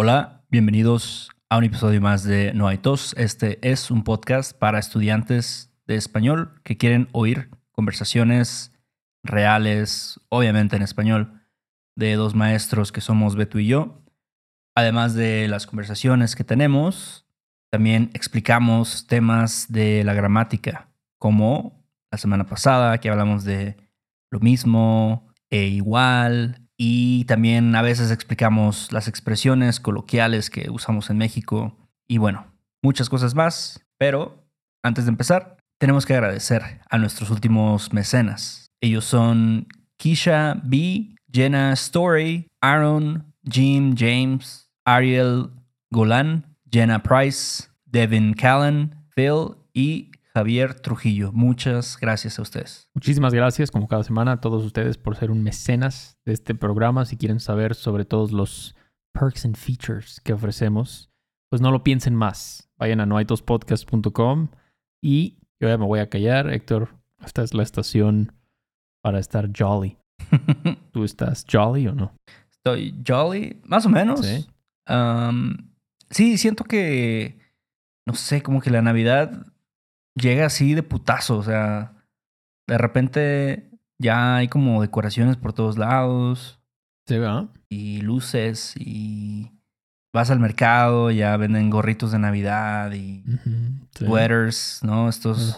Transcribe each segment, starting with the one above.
Hola, bienvenidos a un episodio más de No hay tos. Este es un podcast para estudiantes de español que quieren oír conversaciones reales, obviamente en español, de dos maestros que somos Beto y yo. Además de las conversaciones que tenemos, también explicamos temas de la gramática, como la semana pasada que hablamos de lo mismo e igual, y también a veces explicamos las expresiones coloquiales que usamos en México y bueno, muchas cosas más. Pero antes de empezar, tenemos que agradecer a nuestros últimos mecenas. Ellos son Kisha B, Jenna Story, Aaron, Jim James, Ariel Golan, Jenna Price, Devin Callan, Phil y Javier Trujillo. Muchas gracias a ustedes. Muchísimas gracias, como cada semana, a todos ustedes por ser un mecenas de este programa. Si quieren saber sobre todos los perks and features que ofrecemos, pues no lo piensen más. Vayan a noaitospodcast.com y yo ya me voy a callar. Héctor, esta es la estación para estar jolly. ¿Tú estás jolly o no? Estoy jolly, más o menos. Sí, sí siento que, no sé, como que la Navidad llega así de putazo, o sea, de repente ya hay como decoraciones por todos lados. Sí, ¿verdad? Y luces y vas al mercado, ya venden gorritos de Navidad y sweaters, ¿no? Estos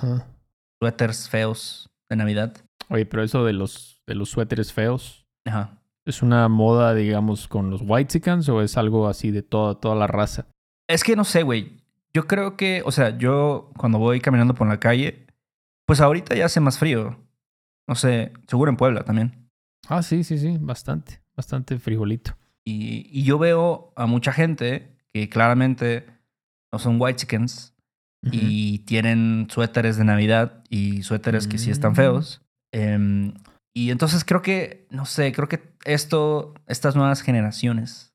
suéteres feos de Navidad. Oye, pero eso de los, de los suéteres feos. Ajá. ¿Es una moda, digamos, con los Whitesicans o es algo así de toda, toda la raza? Es que no sé, güey. Yo creo que, o sea, yo cuando voy caminando por la calle, pues ahorita ya hace más frío. No sé, seguro en Puebla también. Ah, sí, sí, sí, bastante, bastante frijolito. Y, y yo veo a mucha gente que claramente no son white chickens y tienen suéteres de Navidad y suéteres que sí están mm. feos. Em, y entonces creo que, no sé, creo que esto, estas nuevas generaciones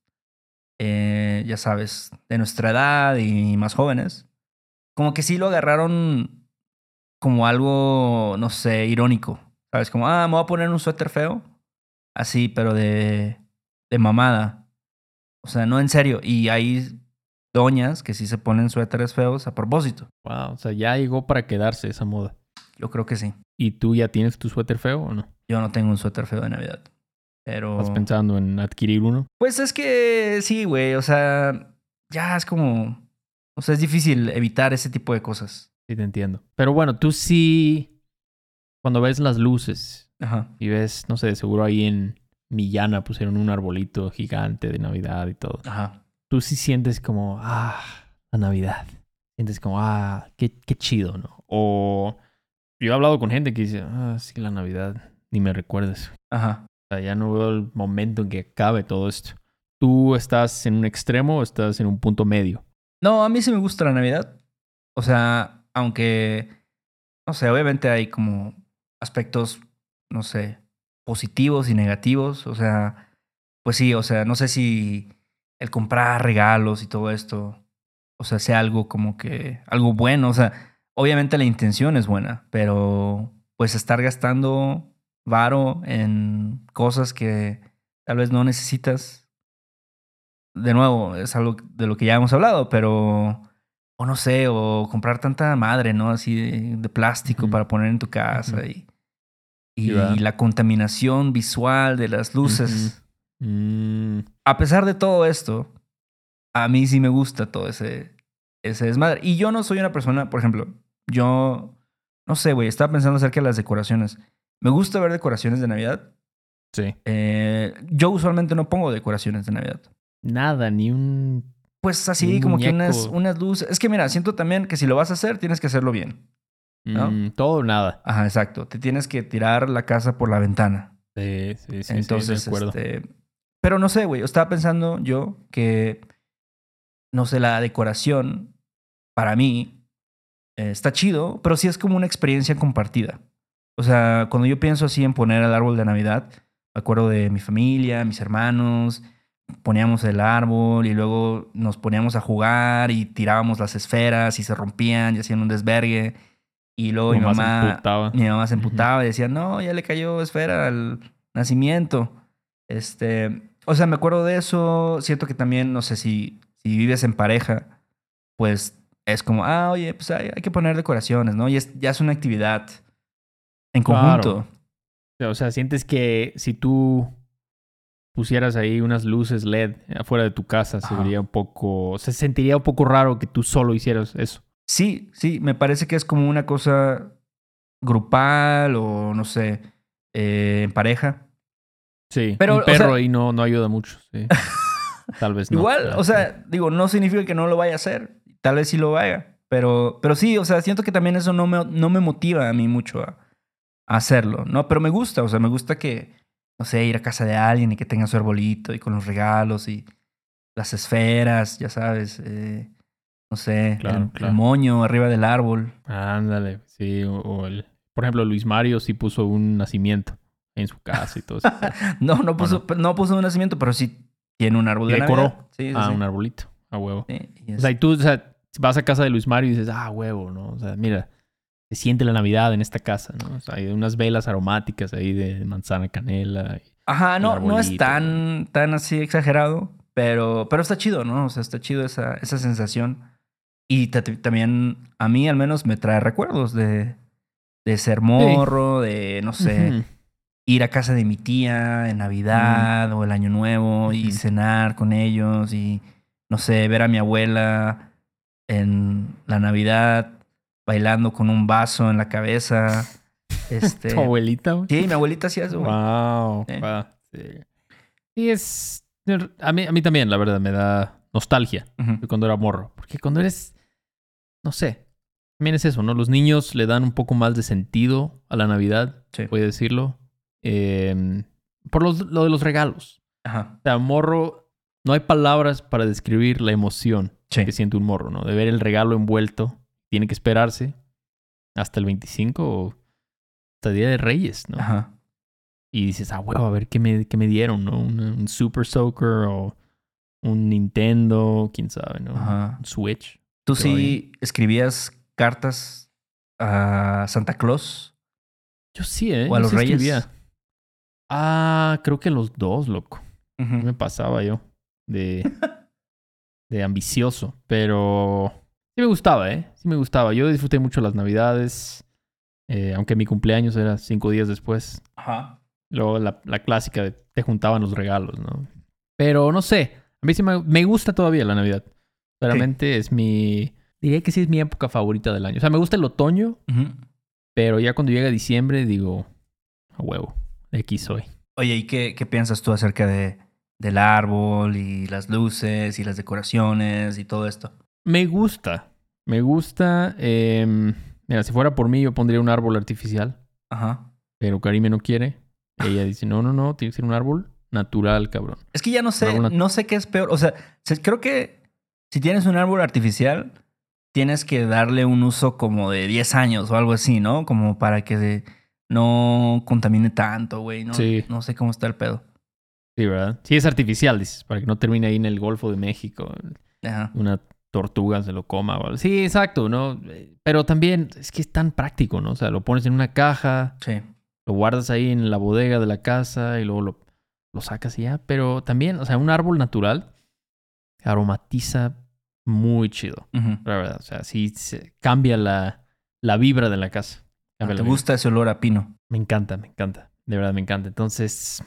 eh, ya sabes, de nuestra edad y más jóvenes, como que sí lo agarraron como algo, no sé, irónico. ¿Sabes? Como, ah, me voy a poner un suéter feo. Así, pero de, de mamada. O sea, no en serio. Y hay doñas que sí se ponen suéteres feos a propósito. Wow, o sea, ya llegó para quedarse esa moda. Yo creo que sí. ¿Y tú ya tienes tu suéter feo o no? Yo no tengo un suéter feo de Navidad. Pero... ¿Estás pensando en adquirir uno? Pues es que sí, güey. O sea, ya es como... O sea, es difícil evitar ese tipo de cosas. Sí, te entiendo. Pero bueno, tú sí... Cuando ves las luces Ajá. y ves, no sé, seguro ahí en Millana pusieron un arbolito gigante de Navidad y todo. Ajá. Tú sí sientes como, ah, la Navidad. Sientes como, ah, qué, qué chido, ¿no? O yo he hablado con gente que dice, ah, sí, la Navidad, ni me recuerdes. Ajá ya no veo el momento en que acabe todo esto. ¿Tú estás en un extremo o estás en un punto medio? No, a mí sí me gusta la Navidad. O sea, aunque, no sé, obviamente hay como aspectos, no sé, positivos y negativos. O sea, pues sí, o sea, no sé si el comprar regalos y todo esto, o sea, sea algo como que, algo bueno. O sea, obviamente la intención es buena, pero pues estar gastando varo en cosas que tal vez no necesitas. De nuevo, es algo de lo que ya hemos hablado, pero o no sé, o comprar tanta madre, ¿no? Así de, plástico para poner en tu casa y, y la contaminación visual de las luces. Mm. A pesar de todo esto, a mí sí me gusta todo ese, ese desmadre. Y yo no soy una persona, por ejemplo, yo, no sé, güey, estaba pensando acerca de las decoraciones. Me gusta ver decoraciones de Navidad. Sí. Eh, yo usualmente no pongo decoraciones de Navidad. Nada, ni un. Pues así, como que unas, unas luces. Es que mira, siento también que si lo vas a hacer, tienes que hacerlo bien. ¿no? Mm, todo o nada. Ajá, exacto. Te tienes que tirar la casa por la ventana. Sí, sí, sí. Entonces, sí, este. Pero no sé, güey. Estaba pensando yo que. No sé, la decoración, para mí, eh, está chido, pero sí es como una experiencia compartida. O sea, cuando yo pienso así en poner el árbol de Navidad, me acuerdo de mi familia, mis hermanos, poníamos el árbol y luego nos poníamos a jugar y tirábamos las esferas y se rompían y hacían un desvergue. Y luego mi mamá, mi mamá se emputaba y decía, no, ya le cayó esfera al nacimiento. Este, O sea, me acuerdo de eso. Siento que también, no sé, si, si vives en pareja, pues es como, ah, oye, pues hay, que poner decoraciones, ¿no? Y es, ya es una actividad en conjunto. O sea, sientes que si tú pusieras ahí unas luces LED afuera de tu casa, se vería un poco, se sentiría un poco raro que tú solo hicieras eso. Sí, sí, me parece que es como una cosa grupal o no sé, eh, en pareja. Sí, pero, un perro ahí no, no ayuda mucho. Sí. Tal vez no. Igual, o sea, digo, no significa que no lo vaya a hacer. Tal vez sí lo vaya. Pero, pero sí, o sea, siento que también eso no me, no me motiva a mí mucho a, hacerlo, ¿no? Pero me gusta, o sea, me gusta que, no sé, ir a casa de alguien y que tenga su arbolito y con los regalos y las esferas, ya sabes. Eh, no sé, el, moño arriba del árbol. Ándale, sí, o, el, por ejemplo, Luis Mario sí puso un nacimiento en su casa y todo eso. no, no puso, no? puso un nacimiento, pero sí tiene un árbol de decoró. Sí, ah, un arbolito, a huevo. o sea, y tú, o sea, vas a casa de Luis Mario y dices, ah, huevo, ¿no? O sea, mira, se siente la Navidad en esta casa, ¿no? O sea, hay unas velas aromáticas ahí de manzana canela. Ajá, no, no es tan, tan así exagerado, pero, pero está chido, ¿no? O sea, está chido esa, esa sensación. Y también a mí al menos me trae recuerdos de, de ser morro, de, no sé, ir a casa de mi tía en Navidad o el Año Nuevo y cenar con ellos y, no sé, ver a mi abuela en la Navidad bailando con un vaso en la cabeza. Este, ¿Tu abuelita? Sí, mi abuelita hacía eso. Wow. Sí. Y es... A mí, a mí también, la verdad, me da nostalgia de cuando era morro. Porque cuando eres no sé. También es eso, ¿no? Los niños le dan un poco más de sentido a la Navidad, sí. puede decirlo. Em, por lo de los regalos. Ajá. O sea, morro, no hay palabras para describir la emoción que siente un morro, ¿no? De ver el regalo envuelto. Tiene que esperarse hasta el 25 o hasta el Día de Reyes, ¿no? Ajá. Y dices, ah, huevo, a ver qué me, qué me dieron, ¿no? Un, Super Soaker o un Nintendo, quién sabe, ¿no? Ajá. Un Switch. ¿Tú sí escribías cartas a Santa Claus? Yo sí, ¿eh? O a los Reyes. Ah, creo que los dos, loco. Me pasaba yo de, de ambicioso, pero sí me gustaba, ¿eh? Sí me gustaba. Yo disfruté mucho las Navidades, eh, aunque mi cumpleaños era cinco días después. Ajá. Luego la, la, clásica de te juntaban los regalos, ¿no? Pero no sé, a mí sí me, me gusta todavía la Navidad. Realmente es mi. Diría que sí es mi época favorita del año. O sea, me gusta el otoño, pero ya cuando llega diciembre digo, a huevo, aquí soy. Oye, ¿y qué, qué piensas tú acerca de, del árbol y las luces y las decoraciones y todo esto? Me gusta. Me gusta. Em, mira, si fuera por mí, yo pondría un árbol artificial. Ajá. Pero Karime no quiere. Ella dice, no, no, no, tiene que ser un árbol natural, cabrón. Es que ya no sé, no sé qué es peor. O sea, creo que si tienes un árbol artificial, tienes que darle un uso como de 10 años o algo así, ¿no? Como para que no contamine tanto, güey. No, no sé cómo está el pedo. Sí, ¿verdad? Sí, es artificial, dices, para que no termine ahí en el Golfo de México. Ajá. Una tortuga se lo coma. Sí, exacto, ¿no? Pero también es que es tan práctico, ¿no? O sea, lo pones en una caja, sí. lo guardas ahí en la bodega de la casa y luego lo, lo sacas y ya. Pero también, o sea, un árbol natural aromatiza muy chido. La verdad. O sea, sí se cambia la, la vibra de la casa. Ah, ¿Te gusta ese olor a pino? Me encanta, me encanta. De verdad me encanta. Entonces,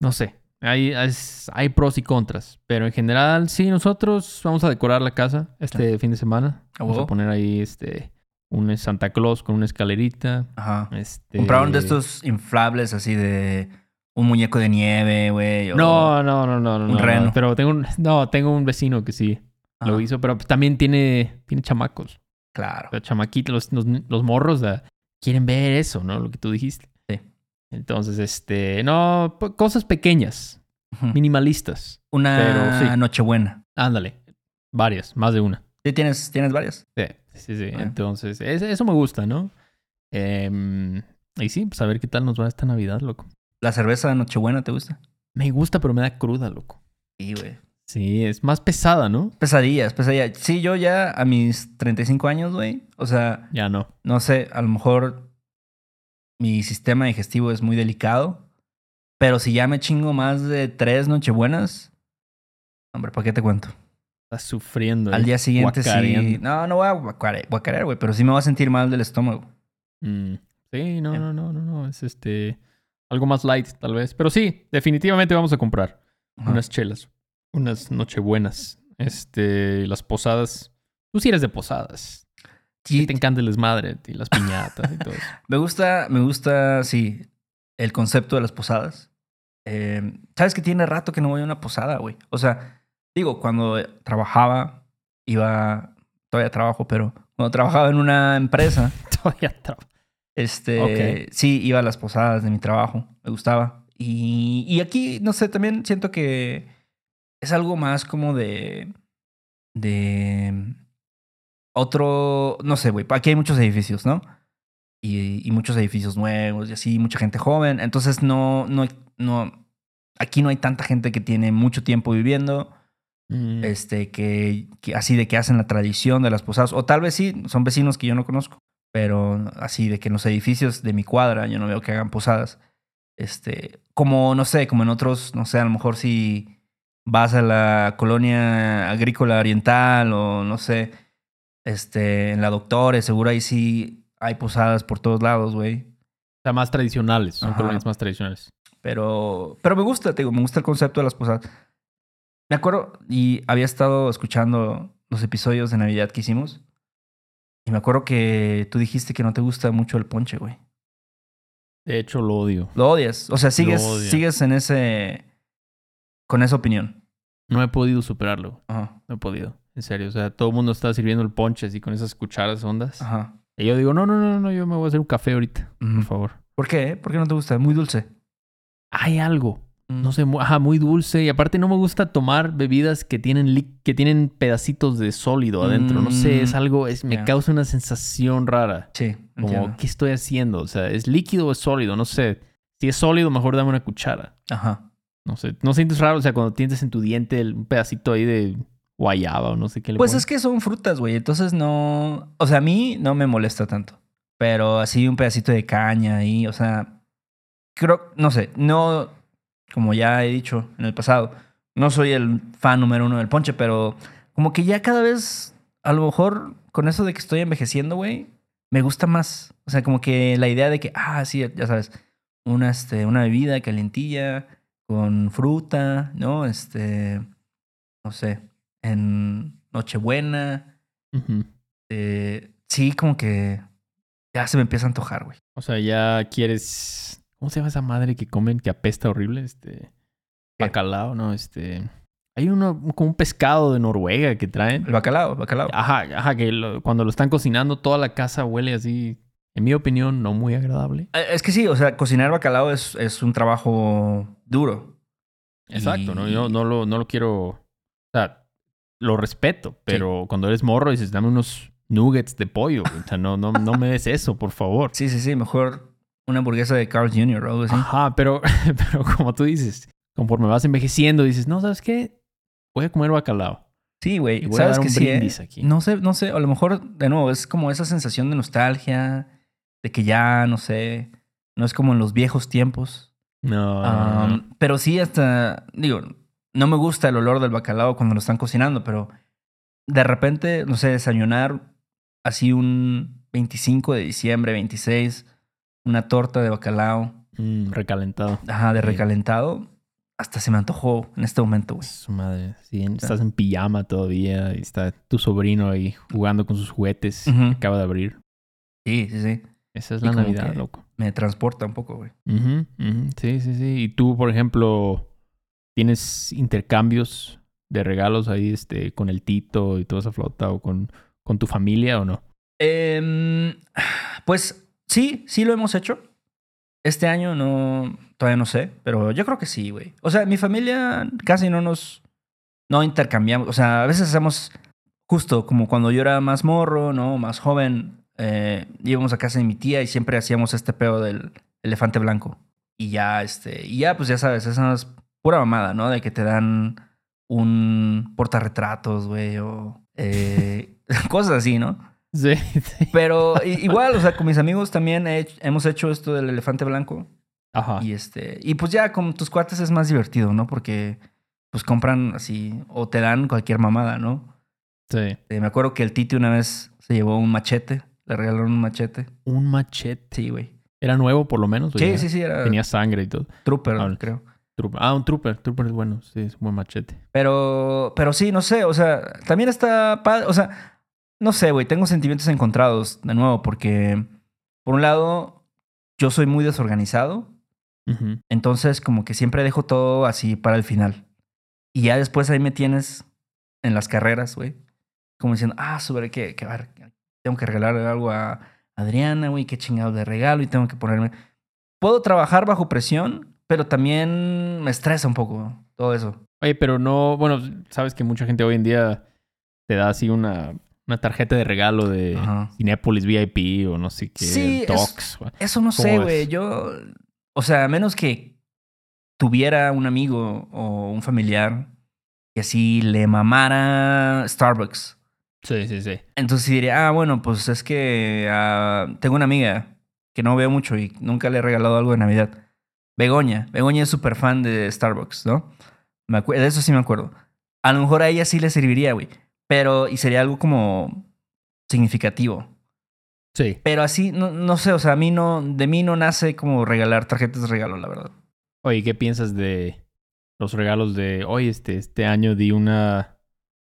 no sé. Hay, hay, pros y contras. Pero en general, sí, nosotros vamos a decorar la casa este fin de semana. Vamos a poner ahí este un Santa Claus con una escalerita. Ajá. Este... Compraron de estos inflables así de un muñeco de nieve, güey. No, no, no, no, no. Un reno. Pero tengo un, no, tengo un vecino que sí lo hizo, pero también tiene, tiene chamacos. Claro. Los chamaquitos, los, los, morros quieren ver eso, ¿no? Lo que tú dijiste. Sí. Entonces, este, no, cosas pequeñas, minimalistas. Una nochebuena. Ándale, varias, más de una. Sí, tienes, tienes varias. Sí, sí, sí. Entonces, eso me gusta, ¿no? Em, y sí, pues a ver qué tal nos va esta Navidad, loco. ¿La cerveza de Nochebuena te gusta? Me gusta, pero me da cruda, loco. Sí, güey. Sí, es más pesada, ¿no? Pesadilla, es pesadilla. Sí, yo ya a mis 35 años, güey. O sea. Ya no. No sé, a lo mejor mi sistema digestivo es muy delicado. Pero si ya me chingo más de tres nochebuenas, hombre, ¿para qué te cuento? Estás sufriendo. Al día siguiente sí. No, no voy a guacarear, güey, pero sí me voy a sentir mal del estómago. Mm, sí, no, no, no, no, no. Es este. Algo más light, tal vez. Pero sí, definitivamente vamos a comprar unas chelas. Unas nochebuenas. Este, las posadas. Tú sí eres de posadas. Sí, te encanta el desmadre y las piñatas y todo eso. me gusta, me gusta, sí, el concepto de las posadas. Eh, Sabes que tiene rato que no voy a una posada, güey. O sea, digo, cuando trabajaba, iba, todavía trabajo, pero cuando trabajaba en una empresa. todavía trabajo. Este, sí, iba a las posadas de mi trabajo, me gustaba. Y, y aquí, no sé, también siento que es algo más como de, de otro, no sé, güey, aquí hay muchos edificios, ¿no? Y, y, muchos edificios nuevos y así, mucha gente joven. Entonces no, no, no, aquí no hay tanta gente que tiene mucho tiempo viviendo. Mm. Este, que, que, así de que hacen la tradición de las posadas. O tal vez sí, son vecinos que yo no conozco. Pero así de que en los edificios de mi cuadra yo no veo que hagan posadas. Este, como, no sé, como en otros, no sé, a lo mejor si vas a la colonia agrícola oriental o no sé, este, en la Doctores, seguro ahí sí hay posadas por todos lados, güey. O sea, más tradicionales, son colonias más tradicionales. Pero, pero me gusta, te digo, me gusta el concepto de las posadas. Me acuerdo, y había estado escuchando los episodios de Navidad que hicimos. Y me acuerdo que tú dijiste que no te gusta mucho el ponche, güey. De hecho, lo odio. Lo odias. O sea, sigues, sigues en ese. con esa opinión. No he podido superarlo. Ajá. No he podido. En serio. O sea, todo el mundo está sirviendo el ponche así con esas cucharas hondas. Ajá. Y yo digo, no, no, no, no, yo me voy a hacer un café ahorita, por favor. ¿Por qué? ¿Por qué no te gusta? Muy dulce. Hay algo. No sé, ajá, muy dulce. Y aparte no me gusta tomar bebidas que tienen, que tienen pedacitos de sólido adentro. No sé, es mm, algo, es, me causa una sensación rara. Sí. Como, ¿qué estoy haciendo? O sea, ¿es líquido o es sólido? No sé. Si es sólido, mejor dame una cuchara. Ajá. No sé, ¿no sientes raro? O sea, cuando tienes en tu diente un pedacito ahí de guayaba o no sé qué le Pues es que son frutas, güey. Entonces no... O sea, a mí no me molesta tanto. Pero así un pedacito de caña ahí, o sea... Creo, no sé, no... Como ya he dicho en el pasado, no soy el fan número uno del ponche, pero como que ya cada vez, a lo mejor con eso de que estoy envejeciendo, güey, me gusta más. O sea, como que la idea de que, ah, sí, ya sabes, una, este, una bebida calentilla con fruta, ¿no? Este, no sé, en Nochebuena. Eh, sí, como que ya se me empieza a antojar, güey. O sea, ya quieres. ¿Cómo se llama esa madre que comen que apesta horrible? Este. Bacalao, ¿no? Este. Hay uno como un pescado de Noruega que traen. El bacalao, bacalao. Ajá, ajá, que cuando lo están cocinando toda la casa huele así, en mi opinión, no muy agradable. Eh, es que sí, o sea, cocinar bacalao es, es un trabajo duro. Exacto, ¿no? Yo no lo, no lo quiero. O sea, lo respeto, pero cuando eres morro dices, dame unos nuggets de pollo. O sea, no, no, no me des eso, por favor. Sí, sí, sí, mejor una hamburguesa de Carl Jr. o algo así. Ajá, pero, pero como tú dices, conforme vas envejeciendo, dices, no, ¿sabes qué? Voy a comer bacalao. Sí, güey. ¿Sabes que sí, eh? aquí. No sé, no sé, a lo mejor, de nuevo, es como esa sensación de nostalgia, de que ya, no sé, no es como en los viejos tiempos. No. pero sí, hasta, digo, no me gusta el olor del bacalao cuando lo están cocinando, pero de repente, no sé, desayunar así un 25 de diciembre, 26, una torta de bacalao. Mm, recalentado. Ajá, de recalentado. Hasta se me antojó en este momento, güey. Su madre. Sí, estás en pijama todavía y está tu sobrino ahí jugando con sus juguetes. Acaba de abrir. Sí, sí, sí. Esa es la Navidad, loco. Me transporta un poco, güey. Sí, sí, sí. Y tú, por ejemplo, ¿Tienes intercambios de regalos ahí este, con el Tito y toda esa flota o con, con tu familia o no? Em, pues sí, sí lo hemos hecho. Este año no, todavía no sé, pero yo creo que sí, güey. O sea, mi familia casi no nos, no intercambiamos. O sea, a veces hacemos justo como cuando yo era más morro, ¿no? Más joven, eh, íbamos a casa de mi tía y siempre hacíamos este peo del elefante blanco. Y ya, este, y ya, pues ya sabes, esas pura mamada, ¿no? De que te dan un portarretratos, güey, o eh, cosas así, ¿no? Sí, Pero igual, o sea, con mis amigos también hemos hecho esto del elefante blanco. Ajá. Y este, y pues ya con tus cuates es más divertido, ¿no? Porque pues compran así o te dan cualquier mamada, ¿no? Sí. Eh, me acuerdo que el Titi una vez se llevó un machete, le regalaron un machete. Un machete. Sí, güey. ¿Era nuevo por lo menos? Sí, sí, sí, era. Tenía sangre y todo. Trooper, ah, creo. Ah, un trooper. Trooper es bueno. Sí, es un buen machete. Pero, pero sí, no sé. O sea, también está padre. O sea, no sé, güey. Tengo sentimientos encontrados de nuevo porque, por un lado, yo soy muy desorganizado. Entonces, como que siempre dejo todo así para el final. Y ya después ahí me tienes en las carreras, güey. Como diciendo, ah, sobre qué, que, tengo que regalar algo a Adriana, güey, qué chingado de regalo y tengo que ponerme. Puedo trabajar bajo presión, pero también me estresa un poco todo eso. Oye, pero no, bueno, sabes que mucha gente hoy en día te da así una, una tarjeta de regalo de Cinepolis VIP o no sé qué, sí, Eso, no sé, güey. Yo, o sea, a menos que tuviera un amigo o un familiar que así le mamara Starbucks. Sí, sí, sí. Entonces diría, ah, bueno, pues es que ah, tengo una amiga que no veo mucho y nunca le he regalado algo de Navidad. Begoña. Begoña es súper fan de Starbucks, ¿no? Me de eso sí me acuerdo. A lo mejor a ella sí le serviría, güey. Pero, y sería algo como significativo. Sí. Pero así, no, no sé, o sea, a mí no, de mí no nace como regalar tarjetas de regalo, la verdad. Oye, ¿qué piensas de los regalos de, hoy este, este año di una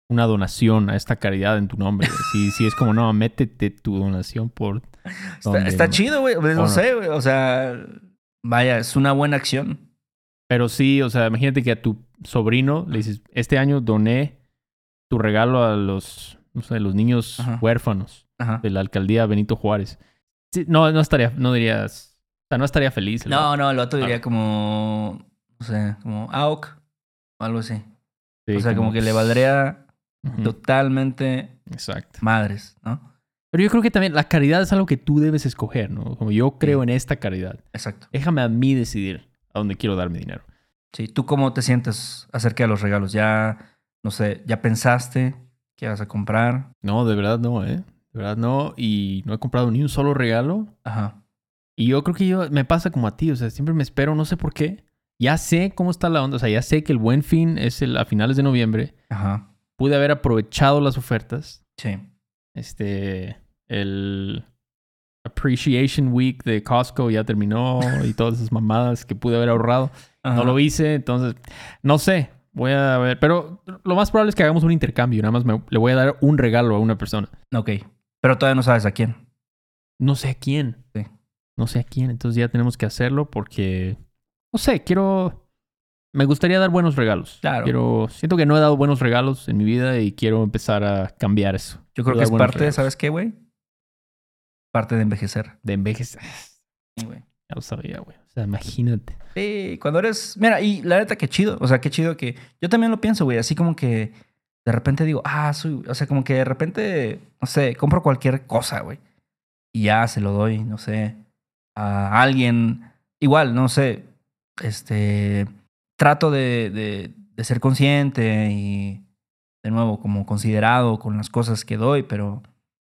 una donación a esta caridad en tu nombre. Si, si es como, no, métete tu donación por... Está, chido, güey. Pues, no, sé, güey. O sea, vaya, es una buena acción. Pero sí, o sea, imagínate que a tu sobrino le dices, este año doné tu regalo a los, no sé, los niños huérfanos de la alcaldía Benito Juárez. no, no estaría, no dirías, o sea, no estaría feliz. No, no, el otro diría ah. como, no sé, como AOC o algo así. o sea, como que le valdría totalmente Exacto. madres, ¿no? Pero yo creo que también la caridad es algo que tú debes escoger, ¿no? Como yo creo en esta caridad. Exacto. Déjame a mí decidir a dónde quiero dar mi dinero. Sí, ¿tú cómo te sientes acerca de los regalos? ¿Ya, no sé, ya pensaste qué vas a comprar? No, de verdad no, ¿eh? De verdad no. Y no he comprado ni un solo regalo. Ajá. Y yo creo que yo me pasa como a ti, o sea, siempre me espero, no sé por qué. Ya sé cómo está la onda, o sea, ya sé que el buen fin es el, a finales de noviembre. Ajá pude haber aprovechado las ofertas. Sí. Este, el Appreciation Week de Costco ya terminó y todas esas mamadas que pude haber ahorrado. No lo hice, entonces, no sé. Voy a ver, pero lo más probable es que hagamos un intercambio. Nada más le voy a dar un regalo a una persona. Ok. Pero todavía no sabes a quién. No sé a quién. Sí. No sé a quién. Entonces ya tenemos que hacerlo porque, no sé, quiero me gustaría dar buenos regalos. Claro. Quiero, siento que no he dado buenos regalos en mi vida y quiero empezar a cambiar eso. Yo creo que es parte, ¿sabes qué, güey? Parte de envejecer. De envejecer. Sí, güey. Ya lo sabía, güey. O sea, imagínate. Sí, cuando eres. Mira, y la neta, qué chido. O sea, qué chido que. Yo también lo pienso, güey. Así como que de repente digo, ah, soy. O sea, como que de repente, no sé, compro cualquier cosa, güey. Y ya se lo doy, no sé, a alguien. Igual, no sé. Este trato de, de, ser consciente y, de nuevo, como considerado con las cosas que doy, pero,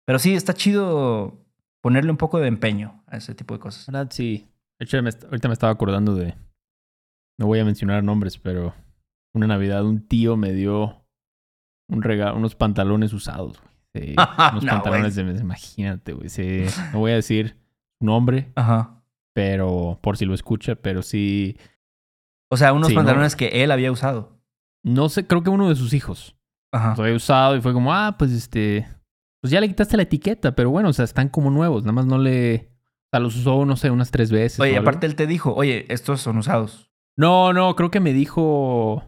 pero sí, está chido ponerle un poco de empeño a ese tipo de cosas. ¿Verdad? Sí. De hecho, ahorita me estaba acordando de, no voy a mencionar nombres, pero una Navidad un tío me dio un regalo, unos pantalones usados, güey. unos pantalones de, imagínate, güey. no voy a decir nombre, Ajá. pero por si lo escucha, pero sí o sea, unos pantalones que él había usado. No sé, creo que uno de sus hijos. Ajá. Los había usado y fue como, ah, pues este. Pues ya le quitaste la etiqueta, pero bueno, o sea, están como nuevos. Nada más no le. O sea, los usó, no sé, unas tres veces. Oye, aparte él te dijo, oye, estos son usados. No, no, creo que me dijo.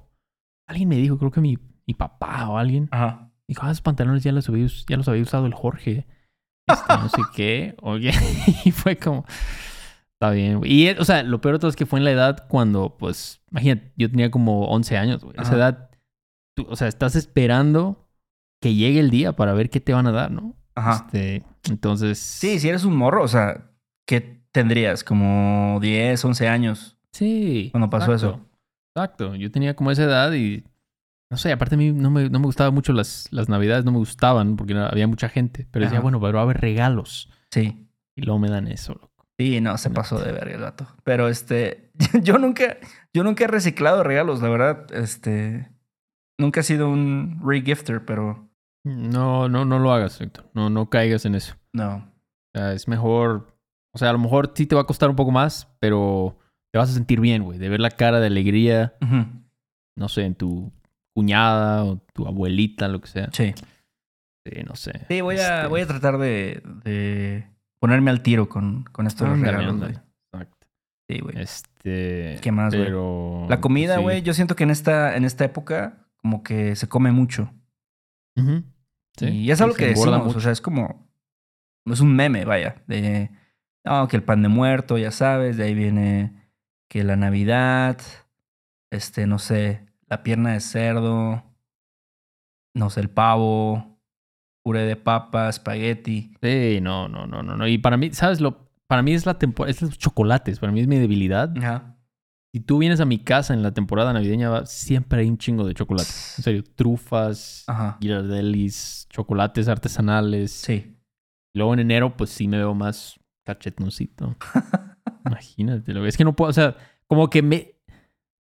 Alguien me dijo, creo que mi, mi papá o alguien. Ajá. Dijo, ah, esos pantalones ya los había, ya los había usado el Jorge. Este, no sé qué. Oye, y fue como. Está bien, güey. Y, o sea, lo peor de todo es que fue en la edad cuando, pues, imagínate, yo tenía como 11 años, güey. Esa edad, o sea, estás esperando que llegue el día para ver qué te van a dar, ¿no? Ajá. Este, entonces... Sí, si eres un morro, o sea, ¿qué tendrías? Como 10, 11 años. Sí. Cuando pasó eso. Exacto. Yo tenía como esa edad y... No sé, aparte a mí no me, no me gustaban mucho las, las navidades, no me gustaban porque había mucha gente. Pero decía, bueno, pero va a haber regalos. Sí. Y luego me dan eso, loco. Sí, no, se pasó de verga el vato. Pero este, yo nunca, yo nunca he reciclado regalos, la verdad. Este, nunca he sido un regifter, pero. No, no, no lo hagas, Víctor. No, no caigas en eso. No. O sea, es mejor. O sea, a lo mejor sí te va a costar un poco más, pero te vas a sentir bien, güey, de ver la cara de alegría. No sé, en tu cuñada o tu abuelita, lo que sea. Sí. Sí, no sé. Sí, voy a, este voy a tratar de, de ponerme al tiro con, con esto de regalos, Exacto. Sí, güey. Este. ¿Qué más, güey? Pero... La comida, güey, yo siento que en esta, en esta época, como que se come mucho. sí. Y es algo que decimos, o sea, es como. Es un meme, vaya. De. No, que el pan de muerto, ya sabes, de ahí viene que la Navidad, este, no sé, la pierna de cerdo, no sé, el pavo, puré de papa, espagueti. Sí, no, no, no, no, no. Y para mí, ¿sabes? Lo, para mí es la temporada, es los chocolates, para mí es mi debilidad. Ajá. Si tú vienes a mi casa en la temporada navideña, siempre hay un chingo de chocolates. En serio, trufas, girardellis, chocolates artesanales. Sí. Luego en enero, pues sí me veo más cachetoncito. Imagínate, es que no puedo, o sea, como que me,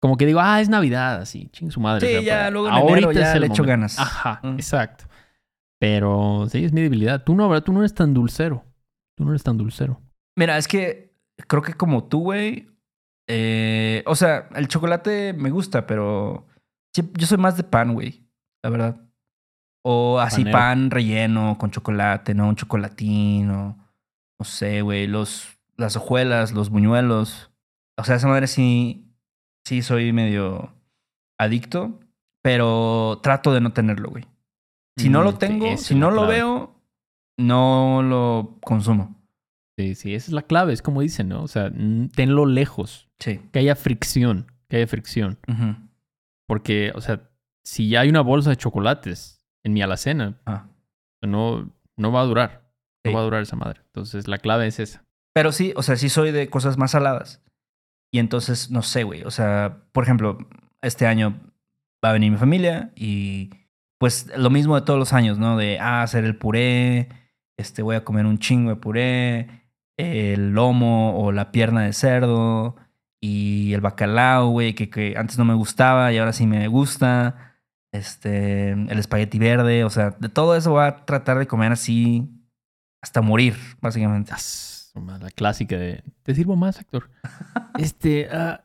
como que digo, ah, es Navidad, así, ching su madre. Sí, ya luego en Ahorita ya le echo ganas. Ajá, mm. exacto. Pero sí, es mi debilidad. Tú no, ¿verdad? Tú no eres tan dulcero. Tú no eres tan dulcero. Mira, es que creo que como tú, güey. Eh, o sea, el chocolate me gusta, pero yo soy más de pan, güey. La verdad. O así pan relleno con chocolate, ¿no? Un chocolatín o no sé, güey. Los, las hojuelas, los buñuelos. O sea, esa madre sí, sí soy medio adicto, pero trato de no tenerlo, güey. Si no lo mm, tengo, si no lo veo, no lo consumo. Sí, sí, esa es la clave, es como dicen, ¿no? O sea, tenlo lejos. Sí. Que haya fricción, que haya fricción. Porque, o sea, si ya hay una bolsa de chocolates en mi alacena, ah. no, no va a durar. No va a durar esa madre. Entonces, la clave es esa. Pero sí, o sea, sí soy de cosas más saladas. Y entonces, no sé, güey. O sea, por ejemplo, este año va a venir mi familia y pues lo mismo de todos los años, ¿no? De, ah, hacer el puré, este, voy a comer un chingo de puré, el lomo o la pierna de cerdo y el bacalao, güey, que, que antes no me gustaba y ahora sí me gusta, este, el espagueti verde, o sea, de todo eso voy a tratar de comer así hasta morir, básicamente. La clásica de, ¿te sirvo más, actor? este, uh,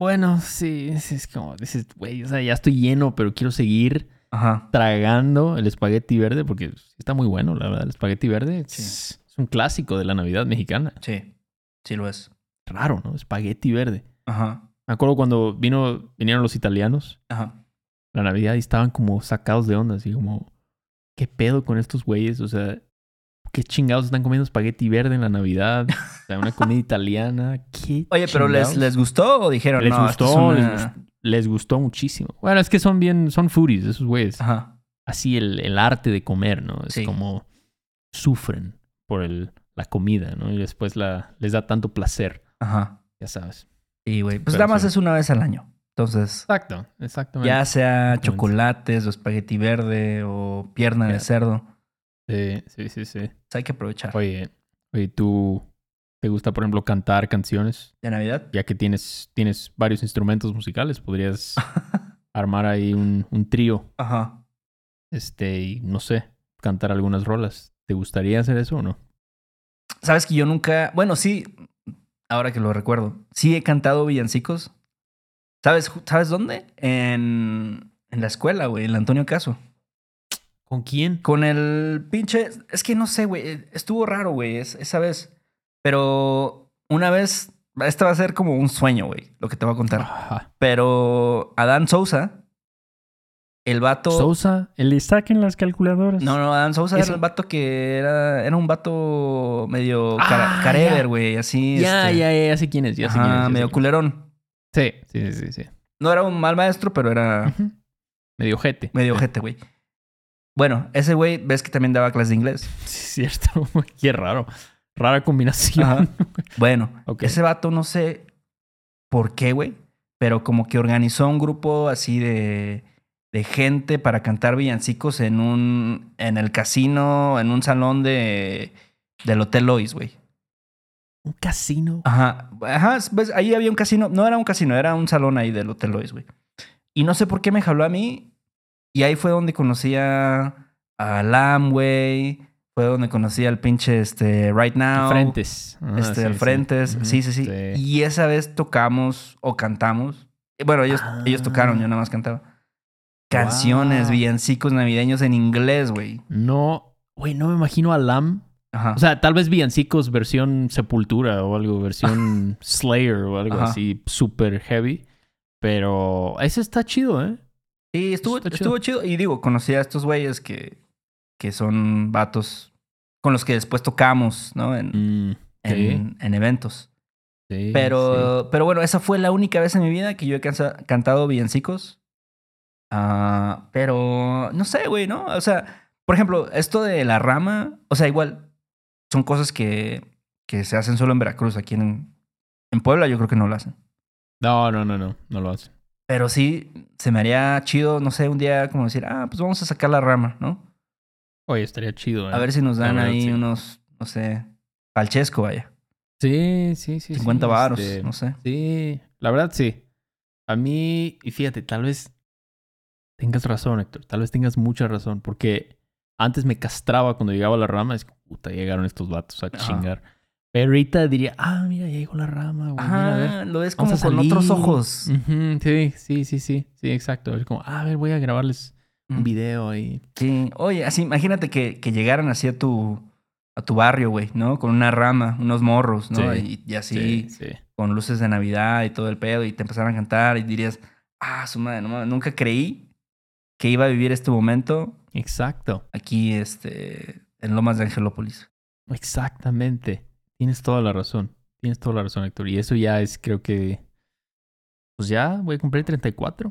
bueno, sí, es como, dices, güey, o sea, ya estoy lleno, pero quiero seguir tragando el espagueti verde, porque está muy bueno, la verdad. El espagueti verde es, un clásico de la Navidad mexicana. Sí, sí lo es. Raro, ¿no? Espagueti verde. Ajá. Me acuerdo cuando vino, vinieron los italianos. Ajá. La Navidad y estaban como sacados de onda, así como, ¿qué pedo con estos güeyes? O sea, ¿qué chingados están comiendo espagueti verde en la Navidad? O sea, una comida italiana. ¿Qué Oye, pero les, les gustó o dijeron, les gustó, les gustó muchísimo. Bueno, es que son bien, son foodies esos güeyes. Ajá. Así el, el, arte de comer, ¿no? Es como sufren por el, la comida, ¿no? Y después la, les da tanto placer. Ajá. Ya sabes. Sí, güey. Pues nada más es una vez al año. Entonces. Exacto, exactamente. Ya sea chocolates o espagueti verde o pierna de cerdo. Sí, sí, sí, sí. hay que aprovechar. Oye, oye, tú ¿Te gusta, por ejemplo, cantar canciones? ¿De Navidad? Ya que tienes, tienes varios instrumentos musicales, podrías armar ahí un, un, trío. Ajá. Este, y no sé, cantar algunas rolas. ¿Te gustaría hacer eso o no? Sabes que yo nunca. Bueno, sí, ahora que lo recuerdo. Sí he cantado villancicos. ¿Sabes, ¿sabes dónde? En, en la escuela, güey, en el Antonio Caso. ¿Con quién? Con el pinche. Es que no sé, güey. Estuvo raro, güey, esa vez. Pero una vez, esto va a ser como un sueño, güey, lo que te voy a contar. Pero Adán Sousa, el vato. Sousa, el de saquen las calculadoras. No, no, Adán Sousa era el vato que era, era un vato medio ah, carever, güey, así. Ya, ya, ya, ya sé quién es, ya sé quién es. medio culerón. Sí, sí, sí, sí. No era un mal maestro, pero era. Medio jete. Medio jete, güey. Bueno, ese güey, ves que también daba clases de inglés. Sí, cierto. Qué raro. Rara combinación. bueno, ese vato no sé por qué, güey, pero como que organizó un grupo así de, de gente para cantar villancicos en un en el casino, en un salón de del Hotel Lois, güey. ¿Un casino? Ajá. Ajá, pues ahí había un casino. No era un casino, era un salón ahí del Hotel Lois, güey. Y no sé por qué me jaló a mí. Y ahí fue donde conocí a, a Lam, güey. Fue donde conocí al pinche este, Right Now. Frentes. Ah, este, sí, Frentes. Sí. sí. sí, Y esa vez tocamos o cantamos. Bueno, ellos, ellos tocaron, yo nada más cantaba. Canciones, villancicos navideños en inglés, güey. No, güey, no me imagino a Lam. Ajá. O sea, tal vez villancicos versión Sepultura o algo, versión Slayer o algo así, super heavy. Pero ese está chido, ¿eh? Sí, estuvo, estuvo chido. Y digo, conocí a estos güeyes que, que son vatos con los que después tocamos, ¿no? En, mm, en, eventos. Sí, pero, pero bueno, esa fue la única vez en mi vida que yo he cantado villancicos. Ah, pero no sé, güey, ¿no? O sea, por ejemplo, esto de la rama, o sea, igual son cosas que, que se hacen solo en Veracruz. Aquí en, en Puebla yo creo que no lo hacen. No, no, no, no, no lo hacen. Pero sí, se me haría chido, no sé, un día como decir, ah, pues vamos a sacar la rama, ¿no? Oye, estaría chido. ¿eh? A ver si nos dan ahí unos, no sé, palchesco, vaya. Sí, sí, sí. 50 varos, este, no sé. Sí, la verdad sí. A mí, y fíjate, tal vez tengas razón, Héctor. Tal vez tengas mucha razón. Porque antes me castraba cuando llegaba a la rama. Es puta, llegaron estos vatos a chingar. Pero ahorita diría, ah, mira, ya llegó la rama, güey. Ah, lo ves como con otros ojos. sí, sí, sí, sí. Sí, exacto. Es como, ah, a ver, voy a grabarles un video ahí. Sí. Oye, así, imagínate que, que llegaran así a tu, a tu barrio, güey, ¿no? Con una rama, unos morros, ¿no? y, así, con luces de Navidad y todo el pedo, y te empezaran a cantar y dirías, ah, su madre, no, nunca creí que iba a vivir este momento. Exacto. Aquí, este, en Lomas de Angelópolis. Exactamente. Tienes toda la razón. Tienes toda la razón, Héctor. Y eso ya es, creo que. Pues ya voy a cumplir 34.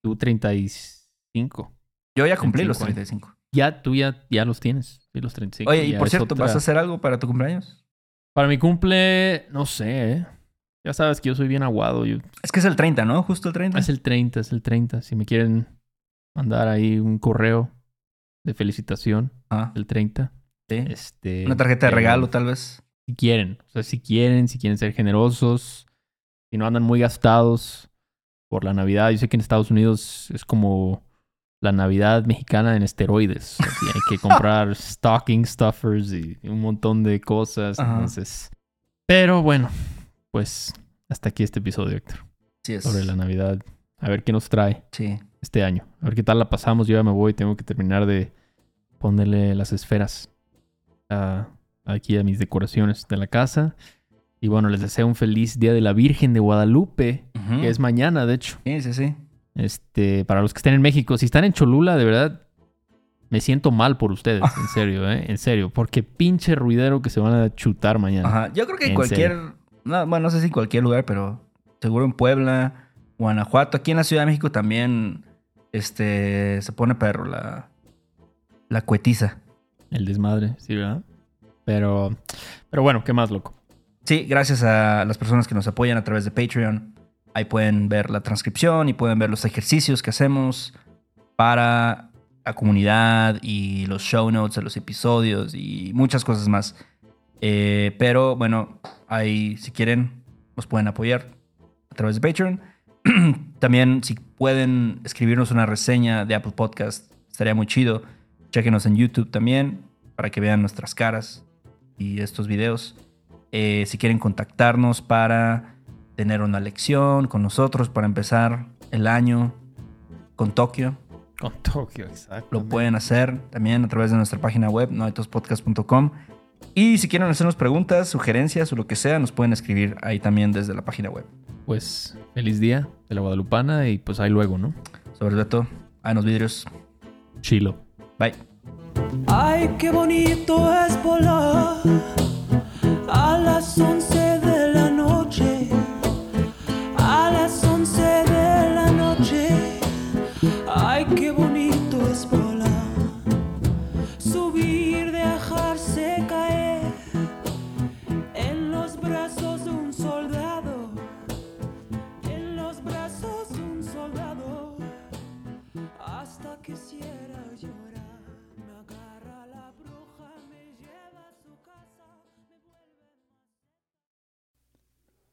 Tú 35. Yo ya cumplí los 35. Ya, tú ya, ya los tienes. Sí, los 35. Oye, y por cierto, ¿vas a hacer algo para tu cumpleaños? Para mi cumple, no sé, ¿eh? Ya sabes que yo soy bien aguado. Yo... Es que es el 30, ¿no? Justo el 30. Es el 30, es el 30. Si me quieren mandar ahí un correo de felicitación, ah. el 30. Sí. Este, Una tarjeta de regalo, tal vez. Si quieren, o sea, si quieren, si quieren ser generosos, si no andan muy gastados por la Navidad. Yo sé que en Estados Unidos es como la Navidad mexicana en esteroides. hay que comprar stocking stuffers y un montón de cosas. Entonces, pero bueno, pues hasta aquí este episodio, Héctor. Sí es. Sobre la Navidad. A ver qué nos trae sí. este año. A ver qué tal la pasamos. Yo ya me voy. Tengo que terminar de ponerle las esferas a, aquí a mis decoraciones de la casa. Y bueno, les deseo un feliz Día de la Virgen de Guadalupe, que es mañana, de hecho. Sí, sí, sí. Este, para los que estén en México, si están en Cholula, de verdad, me siento mal por ustedes, en serio, ¿eh? En serio, porque pinche ruidero que se van a chutar mañana. Ajá, yo creo que en cualquier, no, bueno, no sé si en cualquier lugar, pero seguro en Puebla, Guanajuato, aquí en la Ciudad de México también, este, se pone perro la, la cuetiza. El desmadre, sí, ¿verdad? Pero, pero bueno, ¿qué más, loco? Sí, gracias a las personas que nos apoyan a través de Patreon. Ahí pueden ver la transcripción y pueden ver los ejercicios que hacemos para la comunidad y los show notes de los episodios y muchas cosas más. Eh, pero bueno, ahí si quieren nos pueden apoyar a través de Patreon. También si pueden escribirnos una reseña de Apple Podcast, estaría muy chido. Chequenos en YouTube también para que vean nuestras caras y estos videos. Eh, si quieren contactarnos para tener una lección con nosotros, para empezar el año con Tokio. Con Tokio, exacto. Lo pueden hacer también a través de nuestra página web, noitospodcast.com. Y si quieren hacernos preguntas, sugerencias o lo que sea, nos pueden escribir ahí también desde la página web. Pues feliz día de la Guadalupana y pues ahí luego, ¿no? Sobre todo, hay unos vidrios. Chilo. Bye. Ay, qué bonito es volar a las once